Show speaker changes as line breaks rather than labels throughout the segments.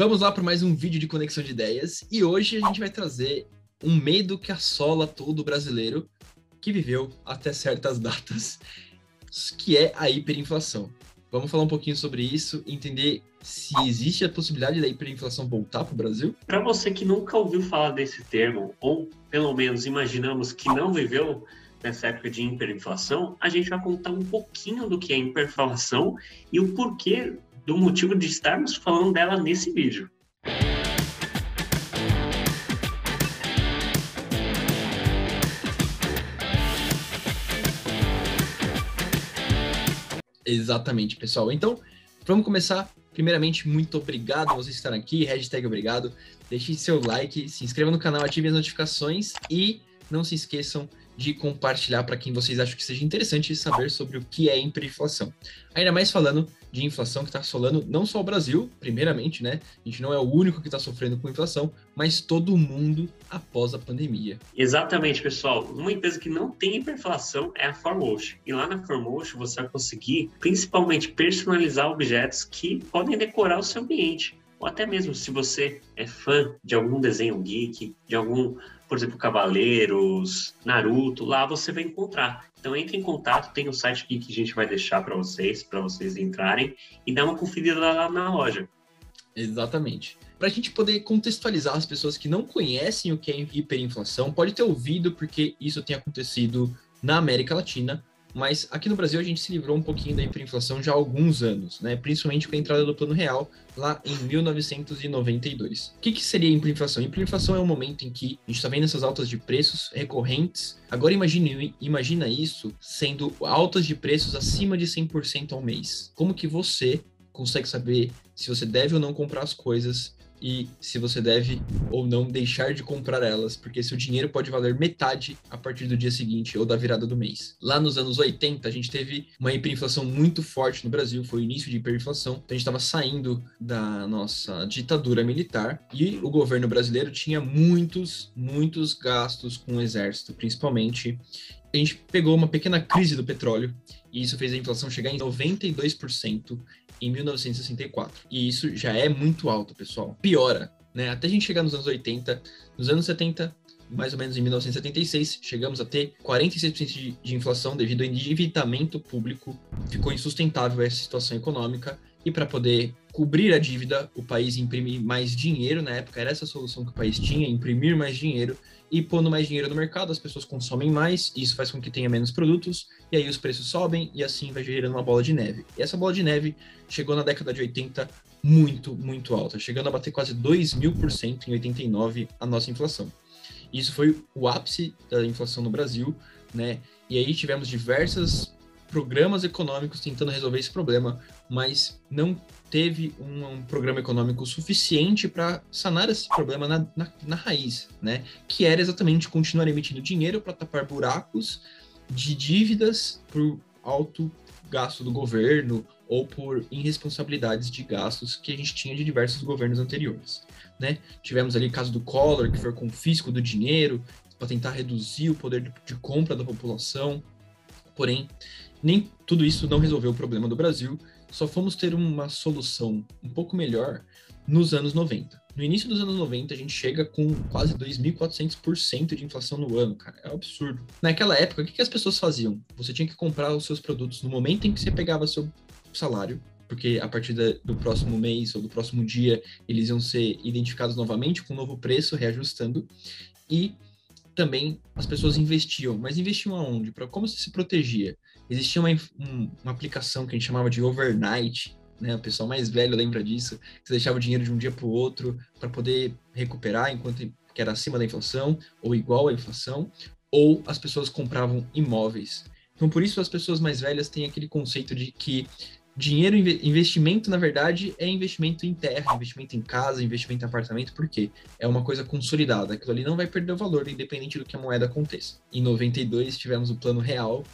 Vamos lá para mais um vídeo de conexão de ideias e hoje a gente vai trazer um medo que assola todo brasileiro que viveu até certas datas, que é a hiperinflação. Vamos falar um pouquinho sobre isso, entender se existe a possibilidade da hiperinflação voltar para o Brasil?
Para você que nunca ouviu falar desse termo, ou pelo menos imaginamos que não viveu nessa época de hiperinflação, a gente vai contar um pouquinho do que é hiperinflação e o porquê do motivo de estarmos falando dela nesse vídeo.
Exatamente, pessoal. Então, vamos começar. Primeiramente, muito obrigado por vocês estarem aqui. Hashtag obrigado. Deixe seu like, se inscreva no canal, ative as notificações e não se esqueçam de compartilhar para quem vocês acham que seja interessante saber sobre o que é hiperinflação. Ainda mais falando de inflação que está assolando não só o Brasil, primeiramente, né? A gente não é o único que está sofrendo com inflação, mas todo mundo após a pandemia.
Exatamente, pessoal. Uma empresa que não tem hiperinflação é a Formotion. E lá na Formotion você vai conseguir, principalmente, personalizar objetos que podem decorar o seu ambiente. Ou até mesmo se você é fã de algum desenho geek, de algum por exemplo, Cavaleiros, Naruto, lá você vai encontrar. Então entre em contato, tem o site aqui que a gente vai deixar para vocês, para vocês entrarem e dar uma conferida lá na loja.
Exatamente. Para a gente poder contextualizar as pessoas que não conhecem o que é hiperinflação, pode ter ouvido porque isso tem acontecido na América Latina, mas aqui no Brasil a gente se livrou um pouquinho da hiperinflação já há alguns anos, né? principalmente com a entrada do Plano Real lá em 1992. O que, que seria hiperinflação? Hiperinflação é um momento em que a gente está vendo essas altas de preços recorrentes. Agora imagine, imagina isso sendo altas de preços acima de 100% ao mês. Como que você consegue saber se você deve ou não comprar as coisas e se você deve ou não deixar de comprar elas, porque seu dinheiro pode valer metade a partir do dia seguinte ou da virada do mês. Lá nos anos 80, a gente teve uma hiperinflação muito forte no Brasil, foi o início de hiperinflação, então a gente estava saindo da nossa ditadura militar e o governo brasileiro tinha muitos, muitos gastos com o exército, principalmente. A gente pegou uma pequena crise do petróleo e isso fez a inflação chegar em 92% em 1964. E isso já é muito alto, pessoal. Piora, né? Até a gente chegar nos anos 80, nos anos 70, mais ou menos em 1976, chegamos a ter 46% de, de inflação devido ao endividamento público. Ficou insustentável essa situação econômica e para poder cobrir a dívida, o país imprimir mais dinheiro, na época era essa a solução que o país tinha, imprimir mais dinheiro, e pondo mais dinheiro no mercado, as pessoas consomem mais, isso faz com que tenha menos produtos, e aí os preços sobem, e assim vai gerando uma bola de neve. E essa bola de neve chegou na década de 80 muito, muito alta, chegando a bater quase 2 mil por cento em 89 a nossa inflação. Isso foi o ápice da inflação no Brasil, né? E aí tivemos diversas programas econômicos tentando resolver esse problema, mas não teve um, um programa econômico suficiente para sanar esse problema na, na, na, raiz, né? Que era exatamente continuar emitindo dinheiro para tapar buracos de dívidas por alto gasto do governo ou por irresponsabilidades de gastos que a gente tinha de diversos governos anteriores, né? Tivemos ali o caso do Collor, que foi confisco do dinheiro para tentar reduzir o poder de, de compra da população, porém nem tudo isso não resolveu o problema do Brasil, só fomos ter uma solução um pouco melhor nos anos 90. No início dos anos 90, a gente chega com quase 2.400% de inflação no ano, cara. É um absurdo. Naquela época, o que, as pessoas faziam? Você tinha que comprar os seus produtos no momento em que você pegava seu salário, porque a partir do próximo mês ou do próximo dia, eles iam ser identificados novamente com um novo preço, reajustando. E também as pessoas investiam. Mas investiam aonde? Para como se protegia? Existia uma, um, uma aplicação que a gente chamava de overnight, né? O pessoal mais velho lembra disso, você deixava o dinheiro de um dia para o outro para poder recuperar enquanto que era acima da inflação ou igual à inflação, ou as pessoas compravam imóveis. Então, por isso as pessoas mais velhas têm aquele conceito de que dinheiro, investimento, na verdade, é investimento em terra, investimento em casa, investimento em apartamento, porque é uma coisa consolidada. Aquilo ali não vai perder o valor, independente do que a moeda aconteça. Em 92, tivemos o Plano Real,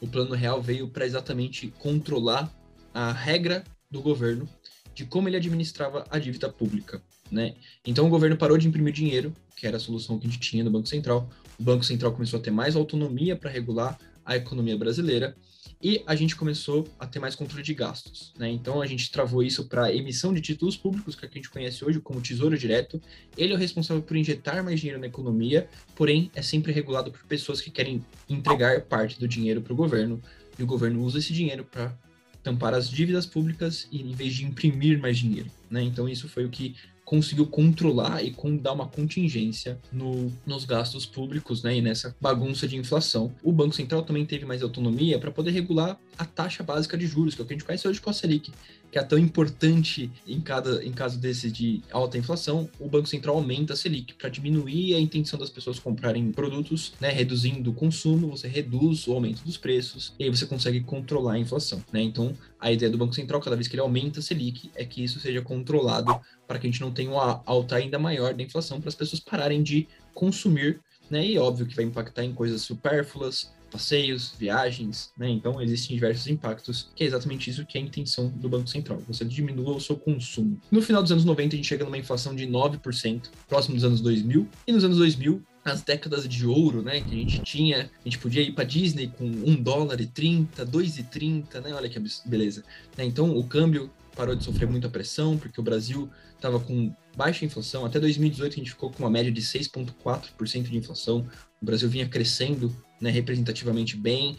o Plano Real veio para exatamente controlar a regra do governo de como ele administrava a dívida pública, né? Então o governo parou de imprimir dinheiro, que era a solução que a gente tinha no Banco Central. O Banco Central começou a ter mais autonomia para regular a economia brasileira e a gente começou a ter mais controle de gastos. Né? Então a gente travou isso para emissão de títulos públicos, que, é que a gente conhece hoje como Tesouro Direto. Ele é o responsável por injetar mais dinheiro na economia, porém é sempre regulado por pessoas que querem entregar parte do dinheiro para o governo, e o governo usa esse dinheiro para tampar as dívidas públicas em vez de imprimir mais dinheiro. Né? Então isso foi o que conseguiu controlar e dar uma contingência no, nos gastos públicos né, e nessa bagunça de inflação. O Banco Central também teve mais autonomia para poder regular a taxa básica de juros, que é o que a gente conhece hoje com a Selic, que é tão importante em, cada, em caso desse de alta inflação, o Banco Central aumenta a Selic para diminuir a intenção das pessoas comprarem produtos, né, reduzindo o consumo, você reduz o aumento dos preços e aí você consegue controlar a inflação. Né? Então, a ideia do Banco Central, cada vez que ele aumenta a Selic, é que isso seja controlado para que a gente não tenha uma alta ainda maior da inflação, para as pessoas pararem de consumir né? E óbvio que vai impactar em coisas supérfluas, passeios, viagens, né? Então existem diversos impactos, que é exatamente isso que é a intenção do Banco Central. Você diminua o seu consumo. No final dos anos 90, a gente chega numa inflação de 9%, próximo dos anos 2000, e nos anos 2000, as décadas de ouro, né, que a gente tinha, a gente podia ir para Disney com 1 dólar e 30, 2 e 30, né, olha que beleza. Né? Então o câmbio parou de sofrer muita pressão, porque o Brasil estava com baixa inflação. Até 2018 a gente ficou com uma média de 6,4% de inflação. O Brasil vinha crescendo né, representativamente bem,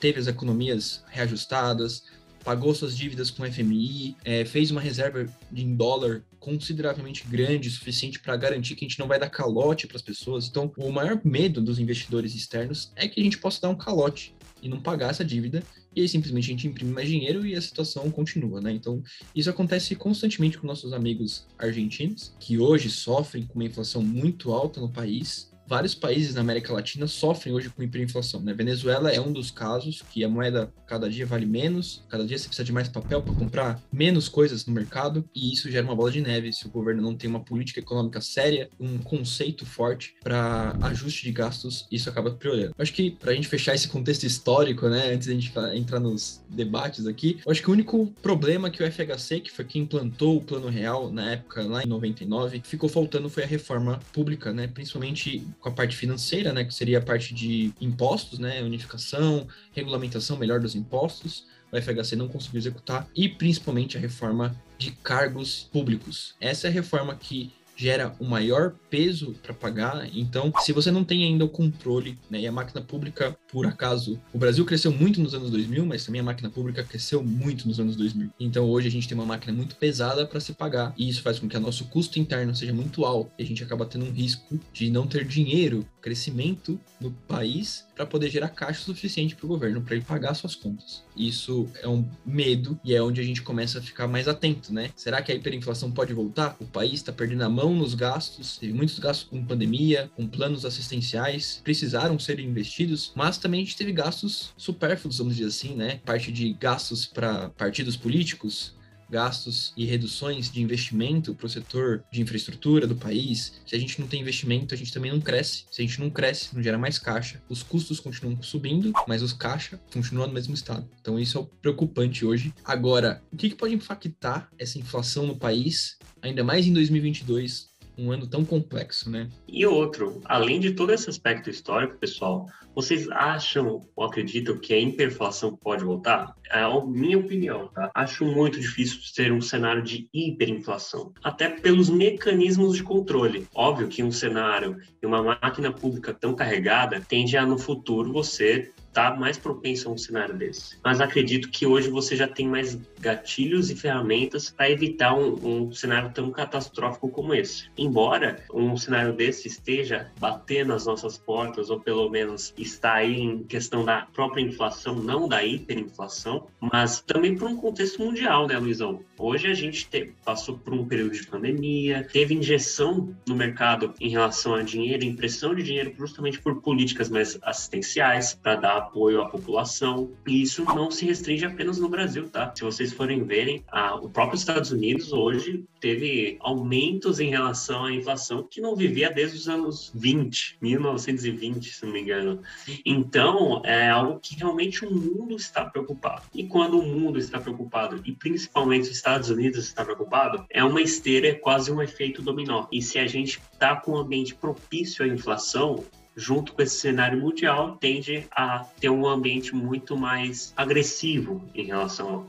teve as economias reajustadas, pagou suas dívidas com o FMI, é, fez uma reserva em dólar consideravelmente grande, suficiente para garantir que a gente não vai dar calote para as pessoas. Então, o maior medo dos investidores externos é que a gente possa dar um calote e não pagar essa dívida, e aí simplesmente a gente imprime mais dinheiro e a situação continua, né? Então, isso acontece constantemente com nossos amigos argentinos, que hoje sofrem com uma inflação muito alta no país, vários países na América Latina sofrem hoje com hiperinflação. Né? Venezuela é um dos casos que a moeda cada dia vale menos, cada dia você precisa de mais papel para comprar menos coisas no mercado, e isso gera uma bola de neve se o governo não tem uma política econômica séria, um conceito forte para ajuste de gastos, isso acaba piorando. Acho que para a gente fechar esse contexto histórico, né, antes da gente entrar nos debates aqui, acho que o único problema que o FHC, que foi quem implantou o Plano Real na época, lá em 99, ficou faltando foi a reforma pública, né, principalmente com a parte financeira, né, que seria a parte de impostos, né, unificação, regulamentação melhor dos impostos. O FHC não conseguiu executar e principalmente a reforma de cargos públicos. Essa é a reforma que gera um maior peso para pagar. Então, se você não tem ainda o controle, né, e a máquina pública, por acaso, o Brasil cresceu muito nos anos 2000, mas também a máquina pública cresceu muito nos anos 2000. Então, hoje a gente tem uma máquina muito pesada para se pagar, e isso faz com que o nosso custo interno seja muito alto, e a gente acaba tendo um risco de não ter dinheiro, crescimento no país para poder gerar caixa suficiente para o governo para ele pagar suas contas. Isso é um medo e é onde a gente começa a ficar mais atento, né? Será que a hiperinflação pode voltar? O país está perdendo a mão nos gastos, teve muitos gastos com pandemia, com planos assistenciais, precisaram ser investidos, mas também a gente teve gastos supérfluos, vamos dizer assim, né? Parte de gastos para partidos políticos, gastos e reduções de investimento para o setor de infraestrutura do país, se a gente não tem investimento, a gente também não cresce. Se a gente não cresce, não gera mais caixa. Os custos continuam subindo, mas os caixa continuam no mesmo estado. Então isso é preocupante hoje. Agora, o que, que pode impactar essa inflação no país, ainda mais em 2022, um ano tão complexo, né?
E outro, além de todo esse aspecto histórico, pessoal, vocês acham ou acreditam que a hiperinflação pode voltar? É a minha opinião, tá? Acho muito difícil ter um cenário de hiperinflação, até pelos mecanismos de controle. Óbvio que um cenário e uma máquina pública tão carregada tende a no futuro você está mais propenso a um cenário desse. Mas acredito que hoje você já tem mais gatilhos e ferramentas para evitar um, um, cenário tão catastrófico como esse. Embora um cenário desse esteja batendo as nossas portas, ou pelo menos está aí em questão da própria inflação, não da hiperinflação, mas também por um contexto mundial, né, Luizão? Hoje a gente te, passou por um período de pandemia, teve injeção no mercado em relação a dinheiro, impressão de dinheiro justamente por políticas mais assistenciais para dar apoio à população. E isso não se restringe apenas no Brasil, tá? Se vocês forem verem, a, o próprio Estados Unidos hoje teve aumentos em relação à inflação que não vivia desde os anos 20, 1920, se não me engano. Então, é algo que realmente o mundo está preocupado. E quando o mundo está preocupado, e principalmente os Estados Unidos está preocupado, é uma esteira, é quase um efeito dominó. E se a gente está com um ambiente propício à inflação, junto com esse cenário mundial, tende a ter um ambiente muito mais agressivo em relação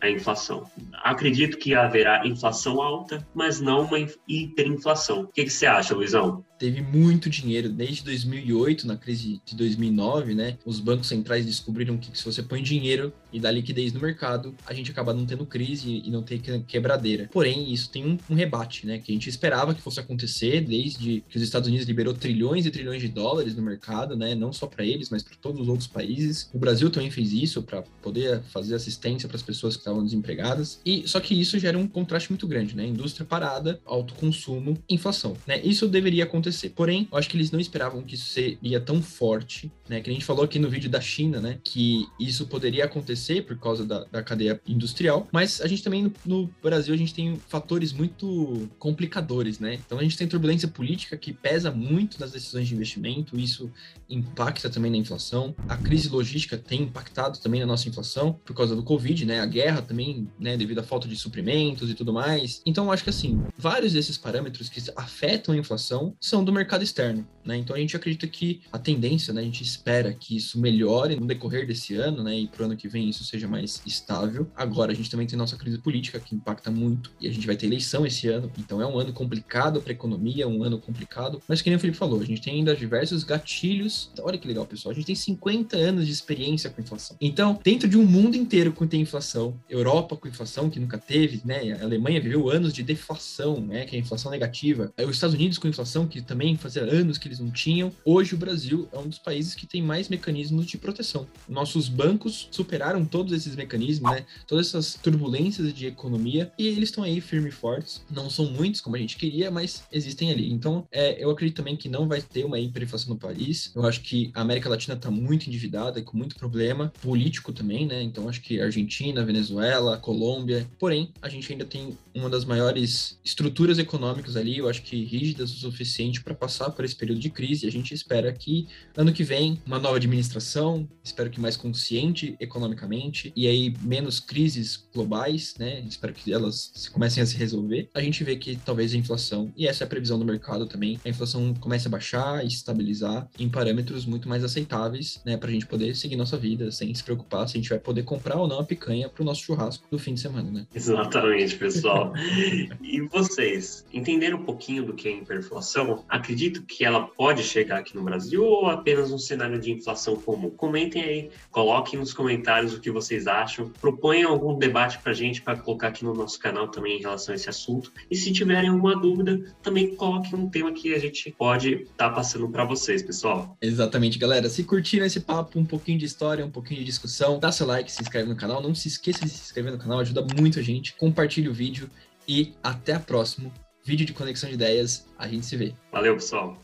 à inflação. Acredito que haverá inflação alta, mas não uma hiperinflação. O que, que você acha, Luizão?
Teve muito dinheiro desde 2008, na crise de 2009, né? Os bancos centrais descobriram que se você põe dinheiro e dá liquidez no mercado, a gente acaba não tendo crise e não ter quebradeira. Porém, isso tem um, um rebate, né? Que a gente esperava que fosse acontecer desde que os Estados Unidos liberou trilhões e trilhões de dólares no mercado, né? Não só para eles, mas para todos os outros países. O Brasil também fez isso para poder fazer assistência para as pessoas que estavam desempregadas. E só que isso gera um contraste muito grande, né? Indústria parada, alto consumo, inflação, né? Isso deveria acontecer acontecer. Porém, eu acho que eles não esperavam que isso seria tão forte, né? Que a gente falou aqui no vídeo da China, né? Que isso poderia acontecer por causa da, da cadeia industrial, mas a gente também no, no, Brasil a gente tem fatores muito complicadores, né? Então a gente tem turbulência política que pesa muito nas decisões de investimento, isso impacta também na inflação. A crise logística tem impactado também na nossa inflação por causa do Covid, né? A guerra também, né? Devido à falta de suprimentos e tudo mais. Então eu acho que assim, vários desses parâmetros que afetam a inflação são do mercado externo. Né? Então a gente acredita que a tendência, né, a gente espera que isso melhore no decorrer desse ano, né, e para o ano que vem isso seja mais estável. Agora a gente também tem nossa crise política que impacta muito e a gente vai ter eleição esse ano, então é um ano complicado para a economia, um ano complicado. Mas que nem o Felipe falou, a gente tem ainda diversos gatilhos. Olha que legal, pessoal, a gente tem 50 anos de experiência com inflação. Então, dentro de um mundo inteiro que tem inflação, Europa com inflação que nunca teve, né, a Alemanha viveu anos de deflação, né, que é inflação negativa, os Estados Unidos com inflação que também fazia anos que eles não tinham. Hoje o Brasil é um dos países que tem mais mecanismos de proteção. Nossos bancos superaram todos esses mecanismos, né? Todas essas turbulências de economia e eles estão aí firmes e fortes. Não são muitos como a gente queria, mas existem ali. Então, é, eu acredito também que não vai ter uma hiperinflação no país. Eu acho que a América Latina está muito endividada com muito problema político também, né? Então, acho que Argentina, Venezuela, Colômbia. Porém, a gente ainda tem uma das maiores estruturas econômicas ali, eu acho que rígidas o suficiente para passar por esse período de crise. A gente espera que ano que vem uma nova administração, espero que mais consciente economicamente e aí menos crises globais, né? Espero que elas comecem a se resolver. A gente vê que talvez a inflação e essa é a previsão do mercado também, a inflação comece a baixar e estabilizar em parâmetros muito mais aceitáveis, né? Para a gente poder seguir nossa vida sem se preocupar se a gente vai poder comprar ou não a picanha para o nosso churrasco do fim de semana, né?
Exatamente, pessoal. e vocês entenderam um pouquinho do que é hiperinflação? Acredito que ela pode chegar aqui no Brasil ou apenas um cenário de inflação comum? Comentem aí, coloquem nos comentários o que vocês acham, proponham algum debate para a gente para colocar aqui no nosso canal também em relação a esse assunto. E se tiverem alguma dúvida, também coloquem um tema que a gente pode estar tá passando para vocês, pessoal.
Exatamente, galera. Se curtiram esse papo, um pouquinho de história, um pouquinho de discussão, dá seu like, se inscreve no canal. Não se esqueça de se inscrever no canal, ajuda muito a gente. Compartilhe o vídeo e até a próxima vídeo de conexão de ideias. A gente se vê.
Valeu, pessoal.